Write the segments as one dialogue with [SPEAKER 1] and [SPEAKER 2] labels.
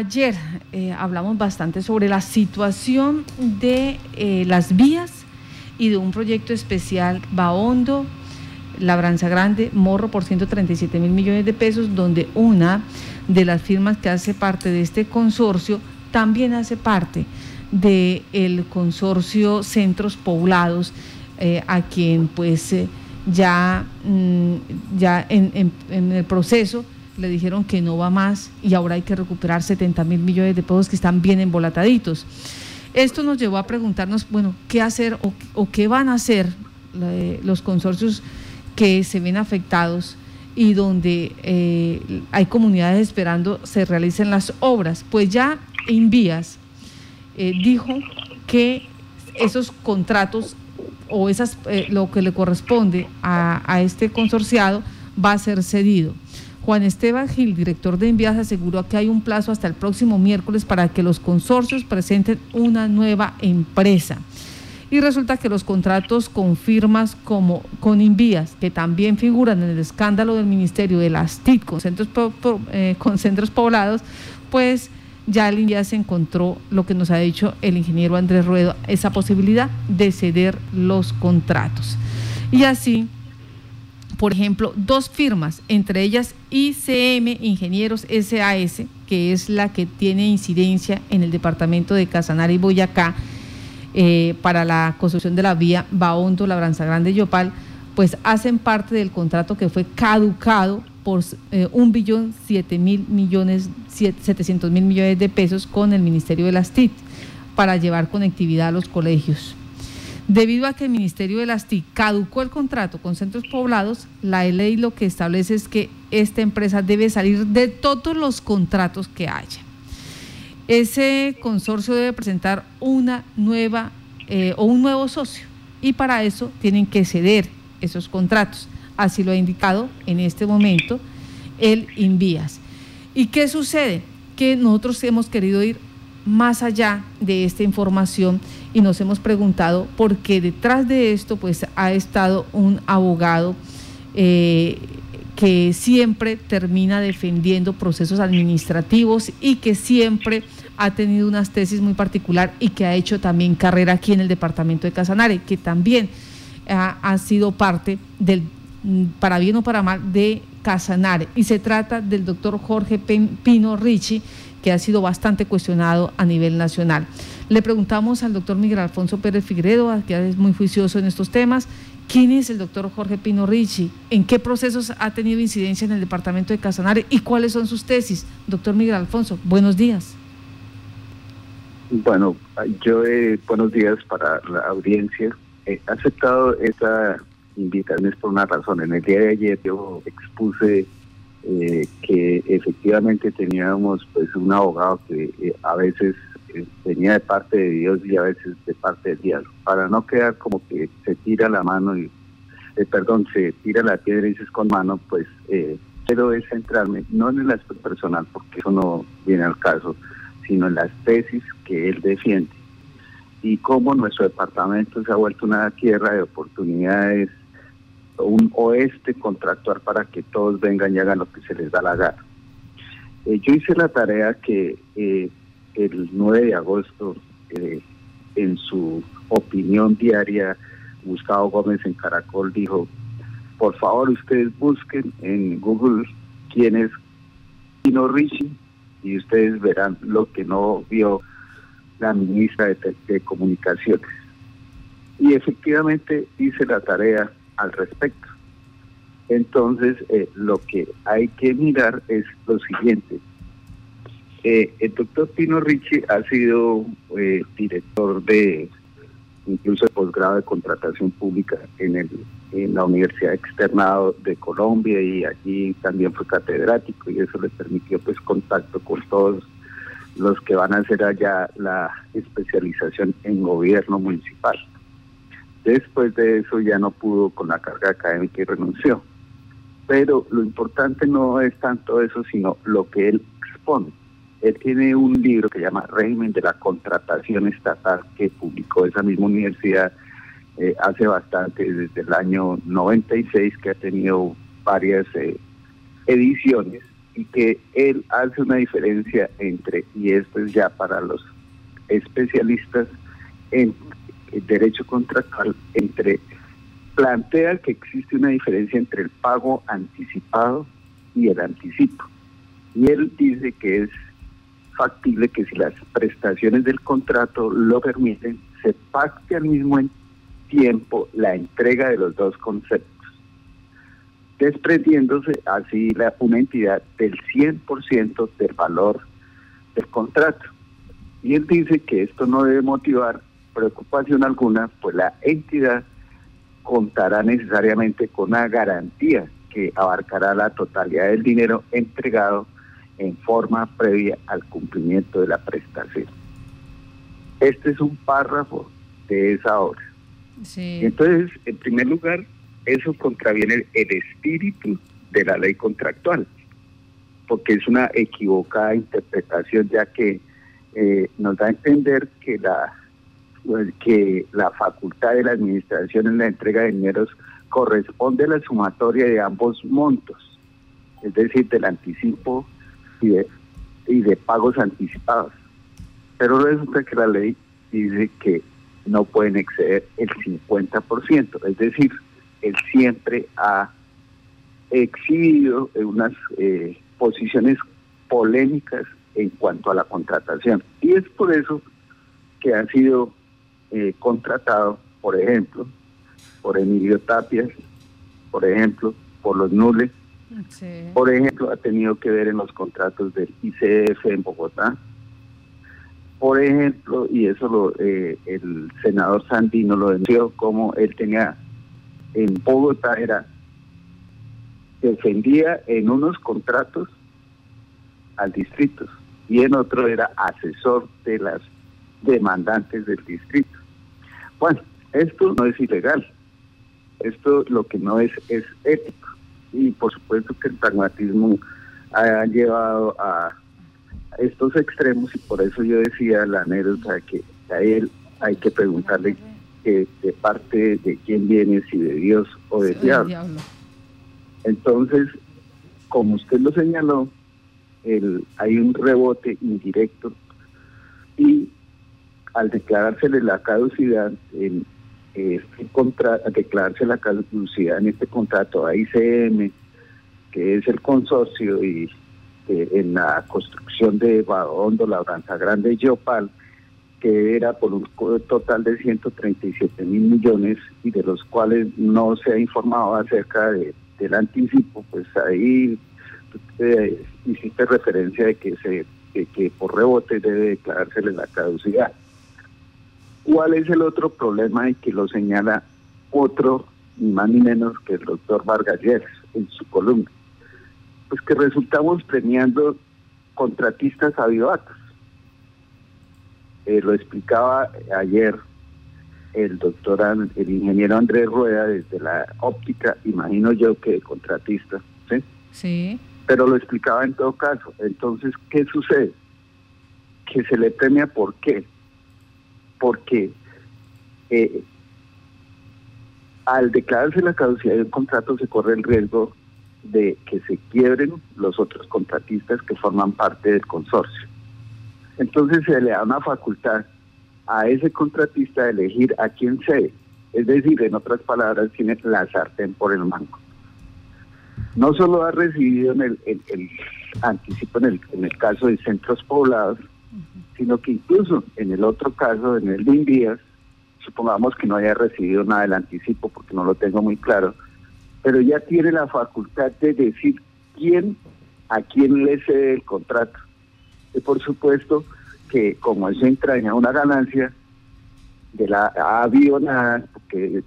[SPEAKER 1] ayer eh, hablamos bastante sobre la situación de eh, las vías y de un proyecto especial Baondo, Labranza Grande, Morro por 137 mil millones de pesos, donde una de las firmas que hace parte de este consorcio también hace parte del consorcio Centros Poblados, eh, a quien pues ya, mm, ya en el proceso le dijeron que no va más y ahora hay que recuperar 70 mil millones de pesos que están bien embolataditos. Esto nos llevó a preguntarnos, bueno, ¿qué hacer o, qué van a hacer eh, los consorcios que se ven afectados y donde eh, hay comunidades esperando se realicen las obras? Pues ya Invías eh, dijo que esos contratos o esas, lo que le corresponde a, a este consorciado va a ser cedido. Juan Esteban Gil, director de Envías, aseguró que hay un plazo hasta el próximo miércoles para que los consorcios presenten una nueva empresa. Y resulta que los contratos con firmas como con Invías, que también figuran en el escándalo del Ministerio de las TIC con centros, eh, con centros poblados, pues ya el Invías se encontró lo que nos ha dicho el ingeniero Andrés Ruedo, esa posibilidad de ceder los contratos. Y así por ejemplo, dos firmas, entre ellas ICM Ingenieros SAS, que es la que tiene incidencia en el departamento de Casanare y Boyacá eh, para la construcción de la vía Baondo, Labranza Grande y Yopal, pues hacen parte del contrato que fue caducado por eh, un billón siete mil millones, setecientos mil millones de pesos con el Ministerio de las TIC para llevar conectividad a los colegios. Debido a que el Ministerio de las TIC caducó el contrato con centros poblados, la ley lo que establece es que esta empresa debe salir de todos los contratos que haya. Ese consorcio debe presentar una nueva eh, o un nuevo socio y para eso tienen que ceder esos contratos. Así lo ha indicado en este momento el Invías. ¿Y qué sucede? Que nosotros hemos querido ir más allá de esta información y nos hemos preguntado por qué detrás de esto pues ha estado un abogado eh, que siempre termina defendiendo procesos administrativos y que siempre ha tenido unas tesis muy particular y que ha hecho también carrera aquí en el departamento de Casanare, que también ha, ha sido parte del, para bien o para mal, de Casanare. Y se trata del doctor Jorge Pino Ricci, que ha sido bastante cuestionado a nivel nacional. Le preguntamos al doctor Miguel Alfonso Pérez Figueredo, que es muy juicioso en estos temas, quién es el doctor Jorge Pino Ricci, en qué procesos ha tenido incidencia en el departamento de Casanare y cuáles son sus tesis. Doctor Miguel Alfonso, buenos días.
[SPEAKER 2] Bueno, yo eh, buenos días para la audiencia. He aceptado esta invitación por una razón. En el día de ayer yo expuse eh, que efectivamente teníamos pues un abogado que eh, a veces eh, venía de parte de Dios y a veces de parte del diablo, para no quedar como que se tira la mano y, perdón, se tira la piedra y dices con mano, pues quiero es centrarme no en el aspecto personal, porque eso no viene al caso, sino en las tesis que él defiende y cómo nuestro departamento se ha vuelto una tierra de oportunidades un oeste contractual para que todos vengan y hagan lo que se les da la gana. Eh, yo hice la tarea que eh, el 9 de agosto, eh, en su opinión diaria, Gustavo Gómez en Caracol dijo, por favor ustedes busquen en Google quién es Pino Ricci y ustedes verán lo que no vio la ministra de Comunicaciones. Y efectivamente hice la tarea al respecto. Entonces, eh, lo que hay que mirar es lo siguiente. Eh, el doctor Pino Ricci ha sido eh, director de incluso de posgrado de contratación pública en, el, en la Universidad Externado de Colombia y allí también fue catedrático y eso le permitió pues contacto con todos los que van a hacer allá la especialización en gobierno municipal. Después de eso ya no pudo con la carga académica y renunció. Pero lo importante no es tanto eso, sino lo que él expone. Él tiene un libro que se llama Régimen de la Contratación Estatal que publicó esa misma universidad eh, hace bastante, desde el año 96, que ha tenido varias eh, ediciones y que él hace una diferencia entre, y esto es ya para los especialistas en derecho contractual, entre plantea que existe una diferencia entre el pago anticipado y el anticipo. Y él dice que es factible que si las prestaciones del contrato lo permiten, se pacte al mismo tiempo la entrega de los dos conceptos, desprendiéndose así la, una entidad del 100% del valor del contrato. Y él dice que esto no debe motivar preocupación alguna, pues la entidad contará necesariamente con una garantía que abarcará la totalidad del dinero entregado en forma previa al cumplimiento de la prestación. Este es un párrafo de esa obra. Entonces, en primer lugar, eso contraviene el espíritu de la ley contractual, porque es una equivocada interpretación, ya que eh, nos da a entender que la que la facultad de la administración en la entrega de dineros corresponde a la sumatoria de ambos montos, es decir, del anticipo y de, y de pagos anticipados. Pero resulta que la ley dice que no pueden exceder el 50%, es decir, él siempre ha exhibido unas eh, posiciones polémicas en cuanto a la contratación. Y es por eso que ha sido eh, contratado, por ejemplo, por Emilio Tapias, por ejemplo, por los Nules, por ejemplo, ha tenido que ver en los contratos del ICF en Bogotá, por ejemplo, y eso lo, eh, el senador Sandino lo denunció como él tenía en Bogotá era defendía en unos contratos al distrito y en otro era asesor de las demandantes del distrito. Bueno, esto no es ilegal, esto lo que no es es ético. Y por supuesto que el pragmatismo ha llevado a estos extremos y por eso yo decía la anécdota que a él hay que preguntarle de parte de quién viene, si de Dios o del diablo. Entonces, como usted lo señaló, el, hay un rebote indirecto y al declarársele la caducidad en este contrato, declararse la caducidad en este contrato a ICM, que es el consorcio y eh, en la construcción de Badondo, Labranza Grande y Yopal, que era por un total de 137 mil millones y de los cuales no se ha informado acerca de, del anticipo, pues ahí eh, hiciste referencia de que se que por rebote debe declarársele la caducidad. ¿Cuál es el otro problema y que lo señala otro, ni más ni menos que el doctor Vargas en su columna? Pues que resultamos premiando contratistas avivatos eh, lo explicaba ayer el doctor, el ingeniero Andrés Rueda desde la óptica, imagino yo que contratista, ¿sí?
[SPEAKER 1] Sí.
[SPEAKER 2] Pero lo explicaba en todo caso. Entonces, ¿qué sucede? Que se le premia, ¿por qué? Porque eh, al declararse la caducidad de un contrato se corre el riesgo de que se quiebren los otros contratistas que forman parte del consorcio. Entonces se le da una facultad a ese contratista de elegir a quién cede. Es decir, en otras palabras, tiene la sartén por el mango. No solo ha recibido en el, anticipo en el, en el caso de centros poblados, sino que incluso en el otro caso, en el de Indías, supongamos que no haya recibido nada del anticipo porque no lo tengo muy claro, pero ya tiene la facultad de decir quién a quién le cede el contrato. Y por supuesto que como eso entraña una ganancia de la avionada, que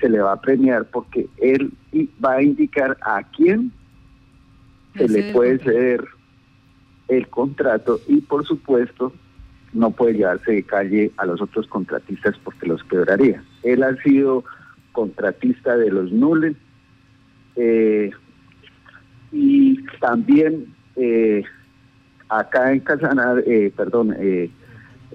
[SPEAKER 2] se le va a premiar porque él va a indicar a quién se le puede ceder el contrato y por supuesto no puede llevarse de calle a los otros contratistas porque los quebraría. Él ha sido contratista de los nules eh, y también eh, acá en Casanar, eh, perdón,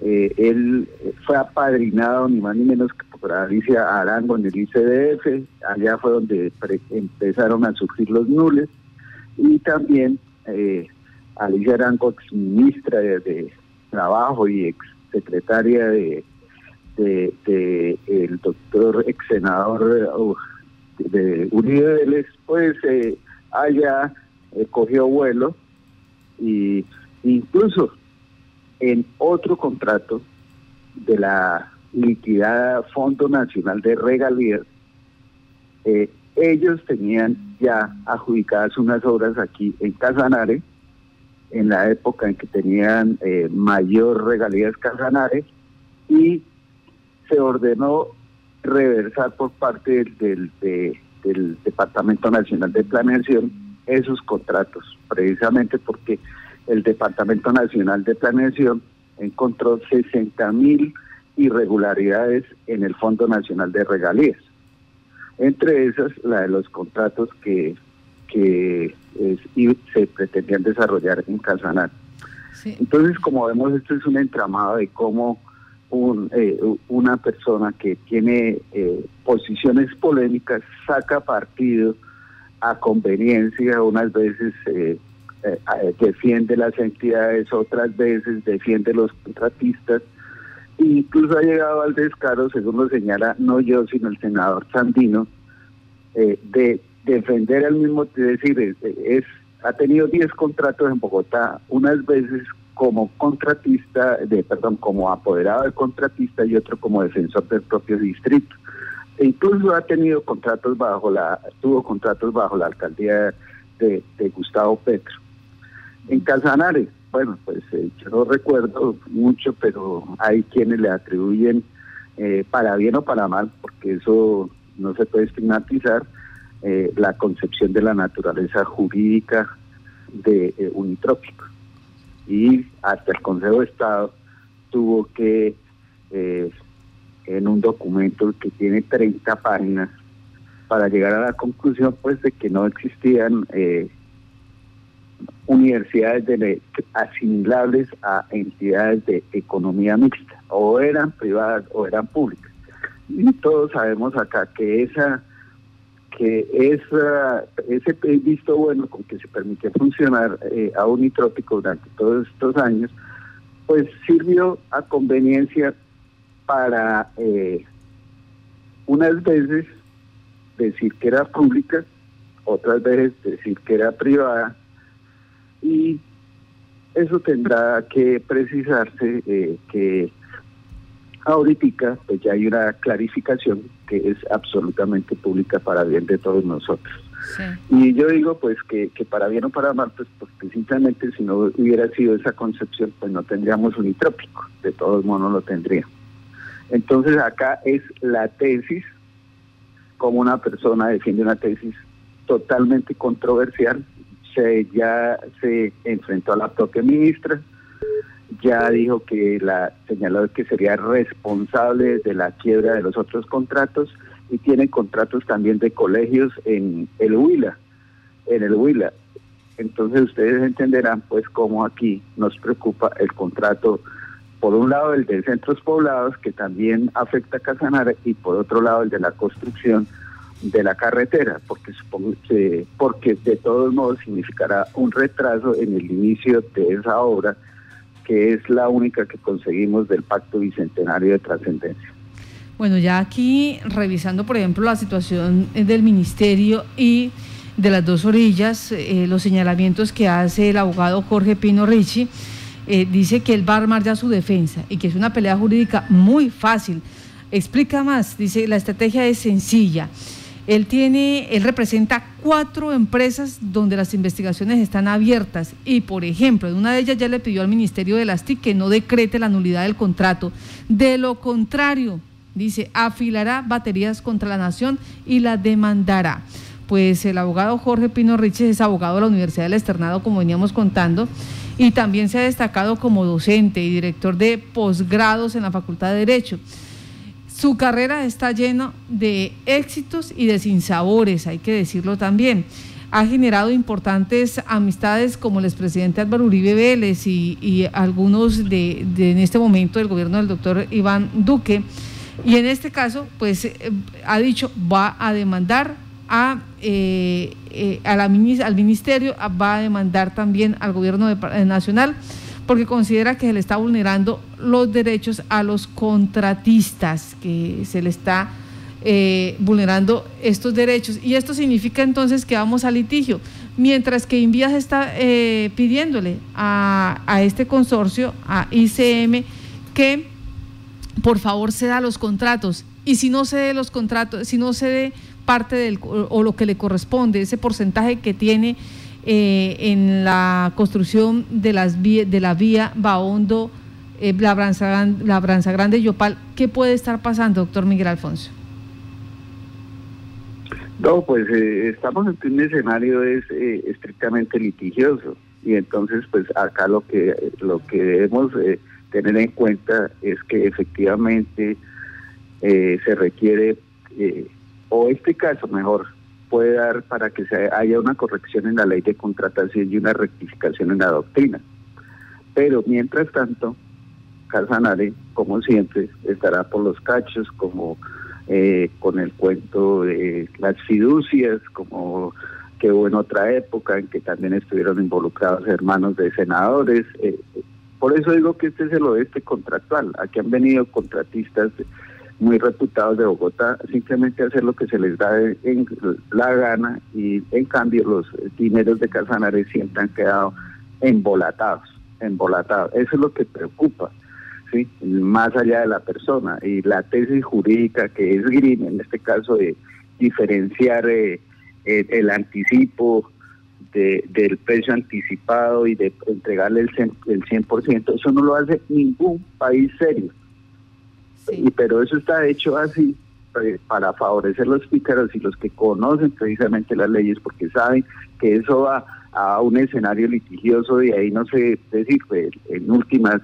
[SPEAKER 2] él fue apadrinado ni más ni menos que por Alicia Arango en el ICDF, allá fue donde empezaron a surgir los nules y también Alicia Arango, ex ministra de, Trabajo y ex secretaria de, el doctor ex senador de Uribe Vélez, pues eh, haya eh, cogió vuelo y incluso en otro contrato de la liquidada Fondo Nacional de Regalías, eh, ellos tenían ya adjudicadas unas obras aquí en Casanare, en la época en que tenían eh, mayor regalías Casanare, y se ordenó reversar por parte del, del Departamento Nacional de Planeación esos contratos, precisamente porque el Departamento Nacional de Planeación encontró 60 mil irregularidades en el Fondo Nacional de Regalías. Entre esas, la de los contratos que, que se pretendían desarrollar en Casanare. Entonces, como vemos, esto es un entramado de cómo un, eh, una persona que tiene eh, posiciones polémicas saca partido a conveniencia, unas veces eh, defiende las entidades, otras veces defiende los contratistas, Incluso ha llegado al descaro, según lo señala no yo, sino el senador Sandino, de defender al mismo, decir, es, ha tenido 10 contratos en Bogotá, unas veces como contratista, de perdón, como apoderado de contratista y otro como defensor del propio distrito. Incluso ha tenido contratos bajo la, tuvo contratos bajo la alcaldía de, Gustavo Petro. En Casanare, bueno, pues eh, yo no recuerdo mucho, pero hay quienes le atribuyen eh, para bien o para mal, porque eso no se puede estigmatizar, eh, la concepción de la naturaleza jurídica de Unitrópico. Y hasta el Consejo de Estado tuvo que, en un documento que tiene 30 páginas, para llegar a la conclusión pues de que no existían universidades de, asimilables a entidades de economía mixta, o eran privadas o eran públicas. Y todos sabemos acá que esa que esa, ese visto bueno con que se permitió funcionar eh, a Unitrópico durante todos estos años, pues sirvió a conveniencia para eh, unas veces decir que era pública, otras veces decir que era privada, y eso tendrá que precisarse eh, que ahorita pues ya hay una clarificación que es absolutamente pública para bien de todos nosotros. Y yo digo pues que, que para bien o para mal, pues porque simplemente si no hubiera sido esa concepción, pues no tendríamos unitrópico, de todos modos lo tendríamos. Entonces acá es la tesis, como una persona defiende una tesis totalmente controversial, ya se enfrentó a la propia ministra, ya dijo que la señaló que sería responsable de la quiebra de los otros contratos y tiene contratos también de colegios en el Huila, en el Huila. Entonces ustedes entenderán pues cómo aquí nos preocupa el contrato, por un lado el de centros poblados que también afecta a Casanare y por otro lado el de la construcción de la carretera, porque supongo que, porque de todos modos significará un retraso en el inicio de esa obra, que es la única que conseguimos del Pacto Bicentenario de Trascendencia.
[SPEAKER 1] Bueno, ya aquí revisando, por ejemplo, la situación del ministerio y de las dos orillas, eh, los señalamientos que hace el abogado Jorge Pino Ricci, eh, dice que él va a armar ya su defensa y que es una pelea jurídica muy fácil. Explica más, dice, la estrategia es sencilla. Él tiene, él representa cuatro empresas donde las investigaciones están abiertas y, por ejemplo, en una de ellas ya le pidió al Ministerio de las TIC que no decrete la nulidad del contrato. De lo contrario, dice, afilará baterías contra la nación y la demandará. Pues el abogado Jorge Pino Riches es abogado de la Universidad del Externado, como veníamos contando, y también se ha destacado como docente y director de posgrados en la Facultad de Derecho. Su carrera está llena de éxitos y de sinsabores, hay que decirlo también. Ha generado importantes amistades como el expresidente Álvaro Uribe Vélez y, algunos de, en este momento del gobierno del doctor Iván Duque. Y en este caso, pues eh, ha dicho, va a demandar a eh, eh, al ministerio va a demandar también al gobierno nacional porque considera que se le está vulnerando los derechos a los contratistas, que se le está eh, vulnerando estos derechos. Y esto significa entonces que vamos a litigio, mientras que Invías está eh, pidiéndole a, a, este consorcio, a ICM, que por favor ceda los contratos. Y si no cede los contratos, si no cede parte del, o lo que le corresponde, ese porcentaje que tiene eh, en la construcción de, las de la vía Baondo, eh, la, Branza, la Branza Grande Yopal, ¿qué puede estar pasando, doctor Miguel Alfonso?
[SPEAKER 2] No, pues eh, estamos en un escenario es eh, estrictamente litigioso y entonces pues acá lo que lo que debemos eh, tener en cuenta es que efectivamente se requiere o este caso mejor puede dar para que se haya una corrección en la ley de contratación y una rectificación en la doctrina. Pero mientras tanto, Casanare, como siempre, estará por los cachos como eh, con el cuento de las fiducias, como que hubo en otra época en que también estuvieron involucrados hermanos de senadores. Eh, por eso digo que este es el oeste contractual. Aquí han venido contratistas muy reputados de Bogotá simplemente hacer lo que se les da en la gana y en cambio los dineros de Casanares siempre han quedado embolatados, embolatados. Eso es lo que preocupa. ¿sí? más allá de la persona. Y la tesis jurídica que es GRIM, en este caso de diferenciar eh, el, anticipo de, del precio anticipado y de entregarle el, el 100%, eso no lo hace ningún país serio. Y, pero eso está hecho así eh, para favorecer los pícaros y los que conocen precisamente las leyes porque saben que eso va a un escenario litigioso y ahí no se decir pues, en últimas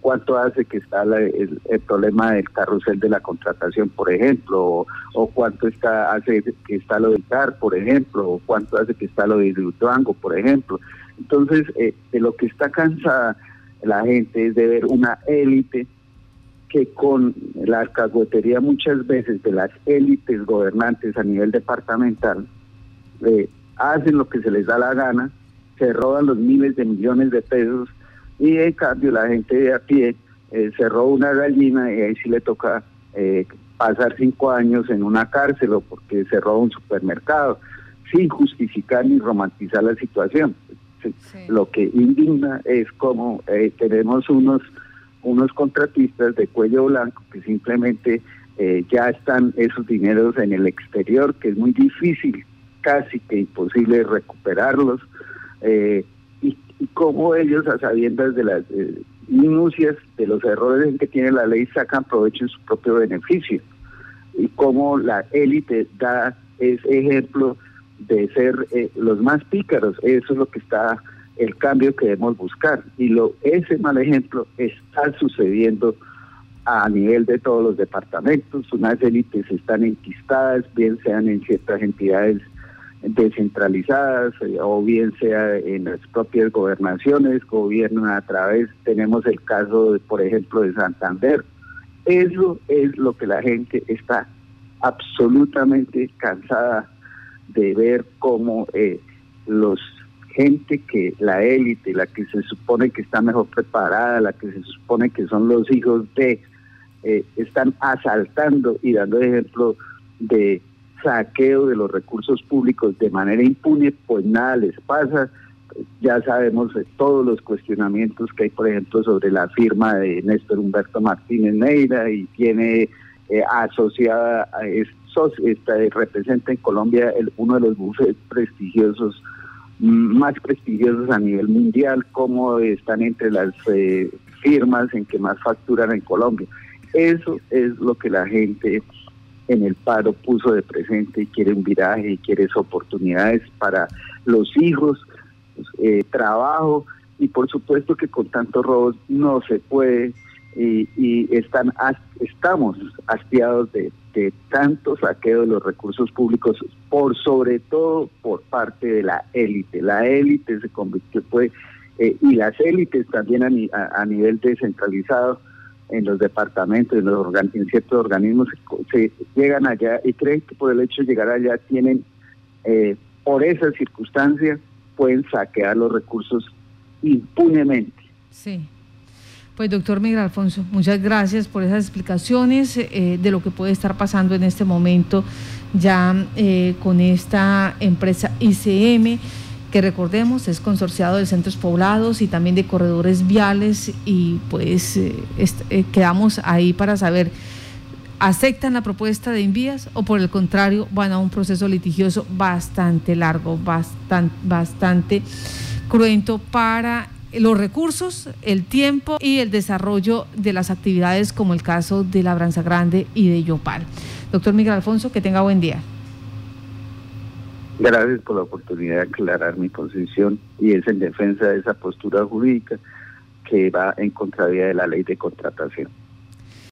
[SPEAKER 2] cuánto hace que está el, problema del carrusel de la contratación, por ejemplo, o, cuánto está hace que está lo del CAR, por ejemplo, o cuánto hace que está lo de Durango, por ejemplo. Entonces, eh, de lo que está cansada la gente es de ver una élite que con la alcahuetería muchas veces de las élites gobernantes a nivel departamental eh, hacen lo que se les da la gana, se roban los miles de millones de pesos y en cambio la gente de a pie eh, cerró una gallina y ahí sí le toca eh, pasar cinco años en una cárcel o porque cerró un supermercado, sin justificar ni romantizar la situación. Lo que indigna es como eh, tenemos unos, unos contratistas de cuello blanco que simplemente ya están esos dineros en el exterior, que es muy difícil, casi que imposible recuperarlos y cómo ellos, a sabiendas de las eh, minucias de los errores que tiene la ley, sacan provecho en su propio beneficio. Y cómo la élite da ese ejemplo de ser eh, los más pícaros. Eso es lo que está el cambio que debemos buscar. Y lo ese mal ejemplo está sucediendo a nivel de todos los departamentos. Unas élites están enquistadas, bien sean en ciertas entidades descentralizadas eh, o bien sea en las propias gobernaciones, gobiernan a través, tenemos el caso, de, por ejemplo, de Santander. Eso es lo que la gente está absolutamente cansada de ver cómo eh, los gente que la élite, la que se supone que está mejor preparada, la que se supone que son los hijos de, eh, están asaltando y dando ejemplo de saqueo de los recursos públicos de manera impune, pues nada les pasa. Ya sabemos todos los cuestionamientos que hay, por ejemplo, sobre la firma de Néstor Humberto Martínez Neira y tiene eh, asociada a esos, esta, representa en Colombia el, uno de los bufetes prestigiosos, más prestigiosos a nivel mundial, como están entre las eh, firmas en que más facturan en Colombia. Eso es lo que la gente en el paro puso de presente y quiere un viraje y quiere oportunidades para los hijos, eh, trabajo y por supuesto que con tantos robos no se puede y, están estamos hastiados de, tanto saqueo de los recursos públicos por sobre todo por parte de la élite la élite se convirtió eh, y las élites también a nivel descentralizado en los departamentos, en, los en ciertos organismos, se, llegan allá y creen que por el hecho de llegar allá tienen eh, por esa circunstancia pueden saquear los recursos impunemente.
[SPEAKER 1] Sí. Pues doctor Miguel Alfonso, muchas gracias por esas explicaciones eh, de lo que puede estar pasando en este momento ya eh, con esta empresa ICM, que recordemos es consorciado de centros poblados y también de corredores viales y pues eh, quedamos ahí para saber, ¿aceptan la propuesta de Invías o por el contrario van a un proceso litigioso bastante largo, bastante, bastante cruento para los recursos, el tiempo y el desarrollo de las actividades como el caso de Labranza Grande y de Yopal. Doctor Miguel Alfonso, que tenga buen día.
[SPEAKER 2] Gracias por la oportunidad de aclarar mi posición y es en defensa de esa postura jurídica que va en contravía de la ley de contratación.